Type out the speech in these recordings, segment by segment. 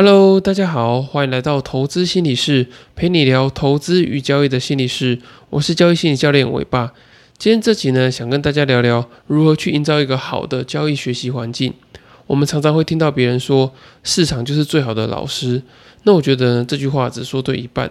Hello，大家好，欢迎来到投资心理室，陪你聊投资与交易的心理室。我是交易心理教练伟爸。今天这集呢，想跟大家聊聊如何去营造一个好的交易学习环境。我们常常会听到别人说，市场就是最好的老师。那我觉得这句话只说对一半，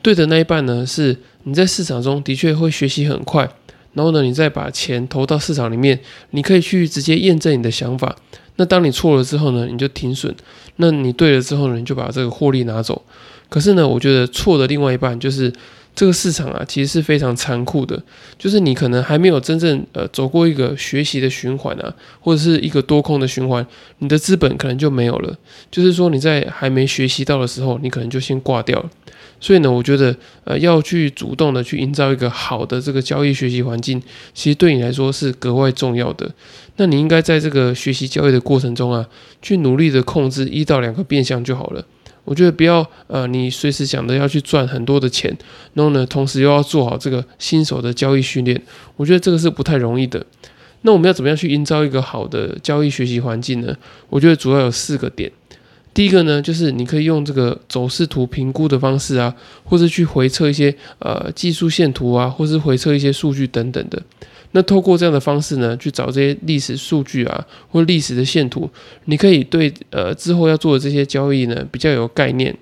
对的那一半呢，是你在市场中的确会学习很快，然后呢，你再把钱投到市场里面，你可以去直接验证你的想法。那当你错了之后呢，你就停损；那你对了之后呢，你就把这个获利拿走。可是呢，我觉得错的另外一半就是这个市场啊，其实是非常残酷的。就是你可能还没有真正呃走过一个学习的循环啊，或者是一个多空的循环，你的资本可能就没有了。就是说你在还没学习到的时候，你可能就先挂掉了。所以呢，我觉得呃要去主动的去营造一个好的这个交易学习环境，其实对你来说是格外重要的。那你应该在这个学习交易的过程中啊，去努力的控制一到两个变相就好了。我觉得不要呃，你随时想着要去赚很多的钱，然后呢，同时又要做好这个新手的交易训练，我觉得这个是不太容易的。那我们要怎么样去营造一个好的交易学习环境呢？我觉得主要有四个点。第一个呢，就是你可以用这个走势图评估的方式啊，或者去回测一些呃技术线图啊，或是回测一些数据等等的。那透过这样的方式呢，去找这些历史数据啊，或历史的线图，你可以对呃之后要做的这些交易呢比较有概念。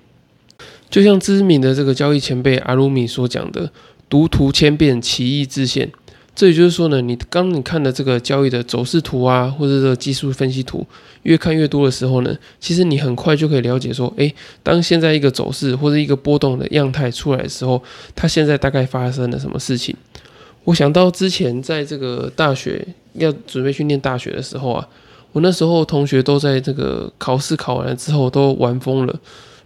就像知名的这个交易前辈阿鲁米所讲的，读图千遍，其义自现。这也就是说呢，你刚你看的这个交易的走势图啊，或者这个技术分析图，越看越多的时候呢，其实你很快就可以了解说，诶，当现在一个走势或者一个波动的样态出来的时候，它现在大概发生了什么事情。我想到之前在这个大学要准备去念大学的时候啊，我那时候同学都在这个考试考完了之后都玩疯了。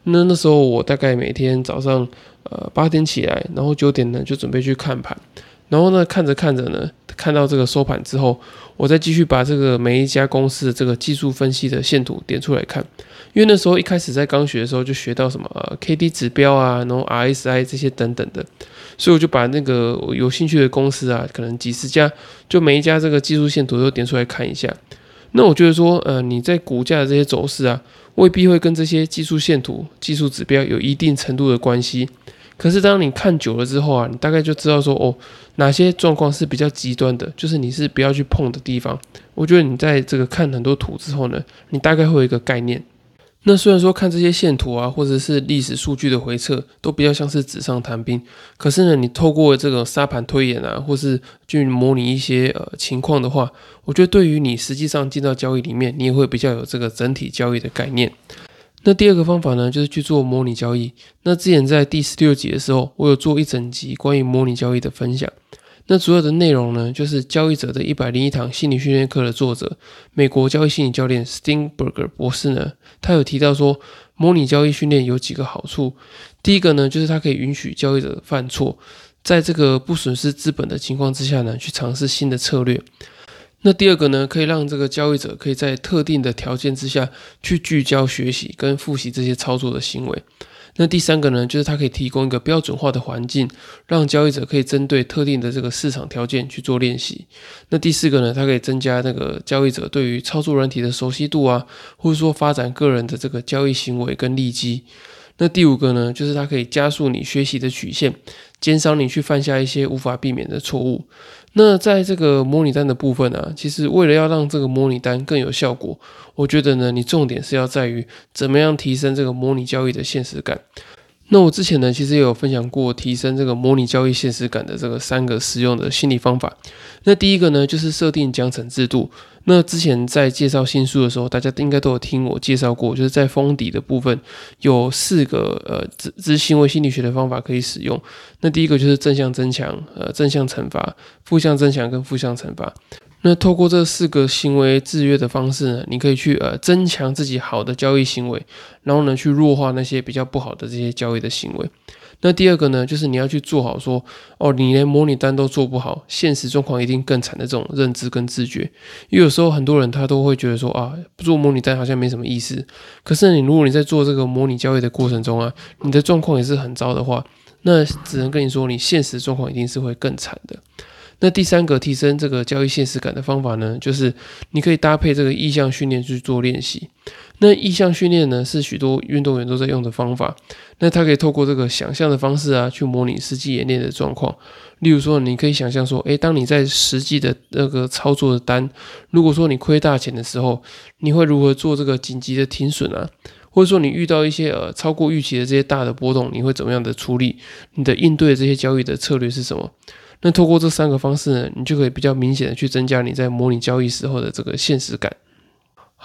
那那时候我大概每天早上呃八点起来，然后九点呢就准备去看盘。然后呢，看着看着呢，看到这个收盘之后，我再继续把这个每一家公司的这个技术分析的线图点出来看。因为那时候一开始在刚学的时候就学到什么呃 K D 指标啊，然后 R S I 这些等等的，所以我就把那个有兴趣的公司啊，可能几十家，就每一家这个技术线图都点出来看一下。那我觉得说，呃，你在股价的这些走势啊，未必会跟这些技术线图、技术指标有一定程度的关系。可是当你看久了之后啊，你大概就知道说哦，哪些状况是比较极端的，就是你是不要去碰的地方。我觉得你在这个看很多图之后呢，你大概会有一个概念。那虽然说看这些线图啊，或者是历史数据的回测，都比较像是纸上谈兵。可是呢，你透过这个沙盘推演啊，或是去模拟一些呃情况的话，我觉得对于你实际上进到交易里面，你也会比较有这个整体交易的概念。那第二个方法呢，就是去做模拟交易。那之前在第十六集的时候，我有做一整集关于模拟交易的分享。那主要的内容呢，就是交易者的一百零一堂心理训练课的作者，美国交易心理教练 Steinberger 博士呢，他有提到说，模拟交易训练有几个好处。第一个呢，就是它可以允许交易者犯错，在这个不损失资本的情况之下呢，去尝试新的策略。那第二个呢，可以让这个交易者可以在特定的条件之下去聚焦学习跟复习这些操作的行为。那第三个呢，就是它可以提供一个标准化的环境，让交易者可以针对特定的这个市场条件去做练习。那第四个呢，它可以增加那个交易者对于操作软体的熟悉度啊，或者说发展个人的这个交易行为跟利基。那第五个呢，就是它可以加速你学习的曲线，减少你去犯下一些无法避免的错误。那在这个模拟单的部分呢，其实为了要让这个模拟单更有效果，我觉得呢，你重点是要在于怎么样提升这个模拟交易的现实感。那我之前呢，其实也有分享过提升这个模拟交易现实感的这个三个实用的心理方法。那第一个呢，就是设定奖惩制度。那之前在介绍新书的时候，大家应该都有听我介绍过，就是在封底的部分有四个呃执执行为心理学的方法可以使用。那第一个就是正向增强，呃正向惩罚，负向增强跟负向惩罚。那透过这四个行为制约的方式呢，你可以去呃增强自己好的交易行为，然后呢去弱化那些比较不好的这些交易的行为。那第二个呢，就是你要去做好说，哦，你连模拟单都做不好，现实状况一定更惨的这种认知跟自觉。因为有时候很多人他都会觉得说啊，不做模拟单好像没什么意思。可是你如果你在做这个模拟交易的过程中啊，你的状况也是很糟的话，那只能跟你说，你现实状况一定是会更惨的。那第三个提升这个交易现实感的方法呢，就是你可以搭配这个意向训练去做练习。那意向训练呢，是许多运动员都在用的方法。那他可以透过这个想象的方式啊，去模拟实际演练的状况。例如说，你可以想象说，诶，当你在实际的那个操作的单，如果说你亏大钱的时候，你会如何做这个紧急的停损啊？或者说你遇到一些呃超过预期的这些大的波动，你会怎么样的处理？你的应对这些交易的策略是什么？那透过这三个方式呢，你就可以比较明显的去增加你在模拟交易时候的这个现实感。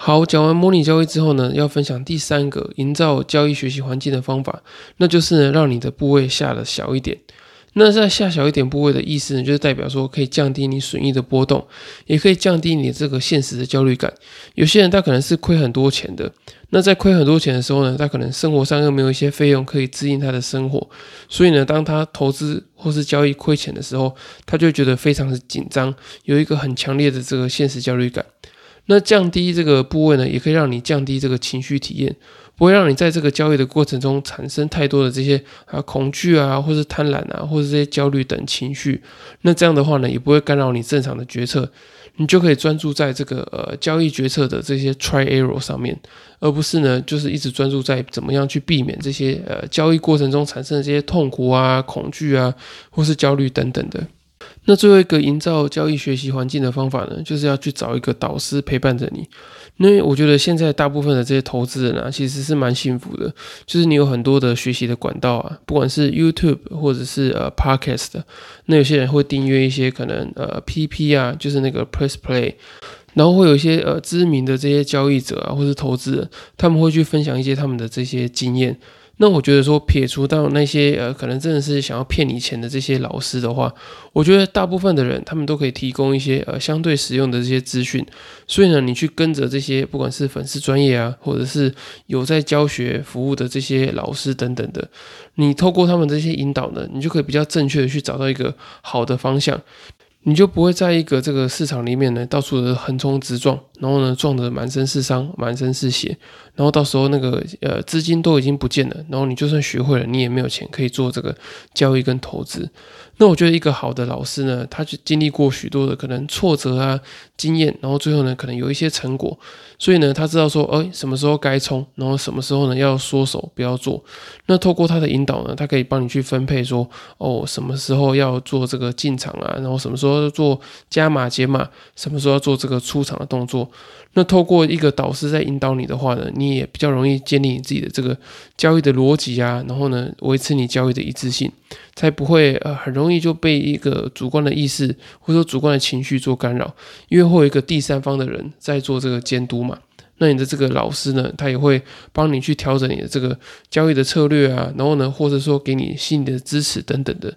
好，讲完模拟交易之后呢，要分享第三个营造交易学习环境的方法，那就是呢，让你的部位下的小一点。那在下小一点部位的意思呢，就是代表说可以降低你损益的波动，也可以降低你这个现实的焦虑感。有些人他可能是亏很多钱的，那在亏很多钱的时候呢，他可能生活上又没有一些费用可以支应他的生活，所以呢，当他投资或是交易亏钱的时候，他就觉得非常的紧张，有一个很强烈的这个现实焦虑感。那降低这个部位呢，也可以让你降低这个情绪体验，不会让你在这个交易的过程中产生太多的这些啊恐惧啊，或是贪婪啊，或者这些焦虑等情绪。那这样的话呢，也不会干扰你正常的决策，你就可以专注在这个呃交易决策的这些 try error 上面，而不是呢就是一直专注在怎么样去避免这些呃交易过程中产生的这些痛苦啊、恐惧啊，或是焦虑等等的。那最后一个营造交易学习环境的方法呢，就是要去找一个导师陪伴着你。因为我觉得现在大部分的这些投资人啊，其实是蛮幸福的，就是你有很多的学习的管道啊，不管是 YouTube 或者是呃 Podcast，那有些人会订阅一些可能呃 PP 啊，就是那个 Press Play，然后会有一些呃知名的这些交易者啊，或是投资人，他们会去分享一些他们的这些经验。那我觉得说撇除到那些呃可能真的是想要骗你钱的这些老师的话，我觉得大部分的人他们都可以提供一些呃相对实用的这些资讯，所以呢，你去跟着这些不管是粉丝专业啊，或者是有在教学服务的这些老师等等的，你透过他们这些引导呢，你就可以比较正确的去找到一个好的方向。你就不会在一个这个市场里面呢，到处的横冲直撞，然后呢撞得满身是伤、满身是血，然后到时候那个呃资金都已经不见了，然后你就算学会了，你也没有钱可以做这个交易跟投资。那我觉得一个好的老师呢，他就经历过许多的可能挫折啊经验，然后最后呢可能有一些成果，所以呢他知道说，哎，什么时候该冲，然后什么时候呢要缩手不要做。那透过他的引导呢，他可以帮你去分配说，哦，什么时候要做这个进场啊，然后什么时候做加码减码，什么时候要做这个出场的动作。那透过一个导师在引导你的话呢，你也比较容易建立你自己的这个交易的逻辑啊，然后呢维持你交易的一致性，才不会呃很容易容易就被一个主观的意识或者说主观的情绪做干扰，因为会有一个第三方的人在做这个监督嘛。那你的这个老师呢，他也会帮你去调整你的这个交易的策略啊，然后呢或者说给你心理的支持等等的。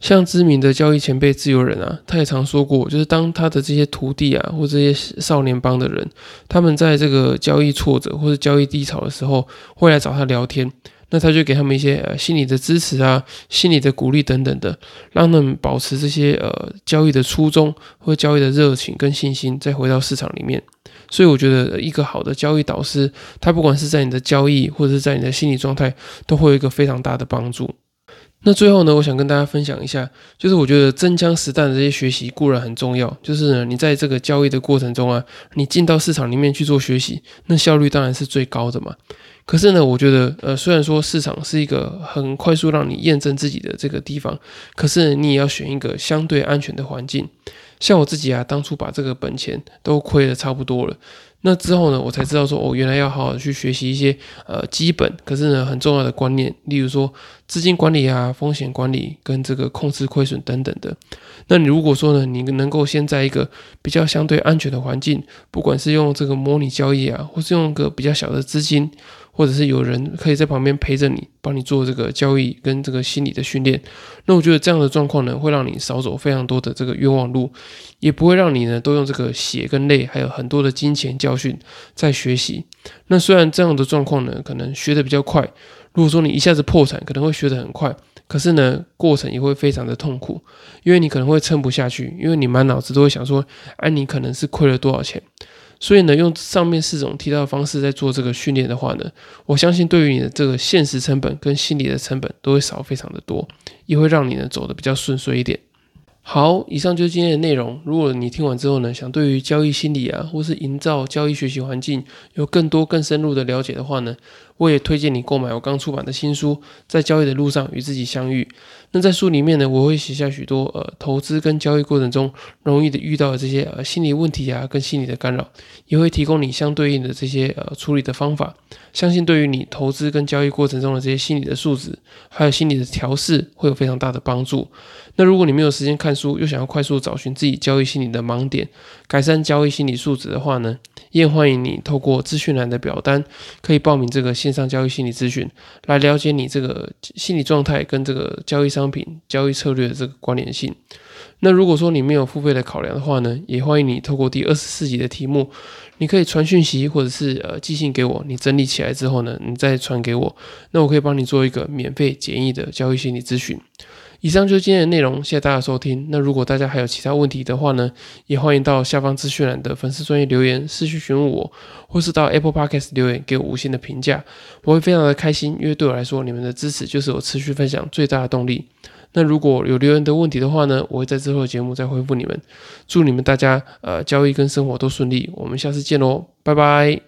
像知名的交易前辈自由人啊，他也常说过，就是当他的这些徒弟啊，或这些少年帮的人，他们在这个交易挫折或者交易低潮的时候，会来找他聊天，那他就给他们一些呃心理的支持啊，心理的鼓励等等的，让他们保持这些呃交易的初衷或交易的热情跟信心，再回到市场里面。所以我觉得一个好的交易导师，他不管是在你的交易或者是在你的心理状态，都会有一个非常大的帮助。那最后呢，我想跟大家分享一下，就是我觉得真枪实弹的这些学习固然很重要，就是，你在这个交易的过程中啊，你进到市场里面去做学习，那效率当然是最高的嘛。可是呢，我觉得，呃，虽然说市场是一个很快速让你验证自己的这个地方，可是你也要选一个相对安全的环境。像我自己啊，当初把这个本钱都亏的差不多了。那之后呢，我才知道说，哦，原来要好好去学习一些呃基本，可是呢很重要的观念，例如说资金管理啊、风险管理跟这个控制亏损等等的。那你如果说呢，你能够先在一个比较相对安全的环境，不管是用这个模拟交易啊，或是用个比较小的资金。或者是有人可以在旁边陪着你，帮你做这个交易跟这个心理的训练，那我觉得这样的状况呢，会让你少走非常多的这个冤枉路，也不会让你呢都用这个血跟泪，还有很多的金钱教训在学习。那虽然这样的状况呢，可能学的比较快，如果说你一下子破产，可能会学得很快，可是呢，过程也会非常的痛苦，因为你可能会撑不下去，因为你满脑子都会想说，哎，你可能是亏了多少钱。所以呢，用上面四种提到的方式在做这个训练的话呢，我相信对于你的这个现实成本跟心理的成本都会少非常的多，也会让你呢走的比较顺遂一点。好，以上就是今天的内容。如果你听完之后呢，想对于交易心理啊，或是营造交易学习环境有更多更深入的了解的话呢，我也推荐你购买我刚出版的新书《在交易的路上与自己相遇》。那在书里面呢，我会写下许多呃投资跟交易过程中容易的遇到的这些呃心理问题啊，跟心理的干扰，也会提供你相对应的这些呃处理的方法。相信对于你投资跟交易过程中的这些心理的素质，还有心理的调试，会有非常大的帮助。那如果你没有时间看书，又想要快速找寻自己交易心理的盲点，改善交易心理素质的话呢，也欢迎你透过资讯栏的表单，可以报名这个线上交易心理咨询，来了解你这个心理状态跟这个交易商品交易策略的这个关联性。那如果说你没有付费的考量的话呢，也欢迎你透过第二十四集的题目，你可以传讯息或者是呃寄信给我，你整理起来之后呢，你再传给我，那我可以帮你做一个免费简易的交易心理咨询。以上就是今天的内容，谢谢大家收听。那如果大家还有其他问题的话呢，也欢迎到下方资讯栏的粉丝专业留言私讯询问我，或是到 Apple Podcast 留言给我五星的评价，我会非常的开心，因为对我来说，你们的支持就是我持续分享最大的动力。那如果有留言的问题的话呢，我会在之后的节目再回复你们。祝你们大家呃交易跟生活都顺利，我们下次见喽，拜拜。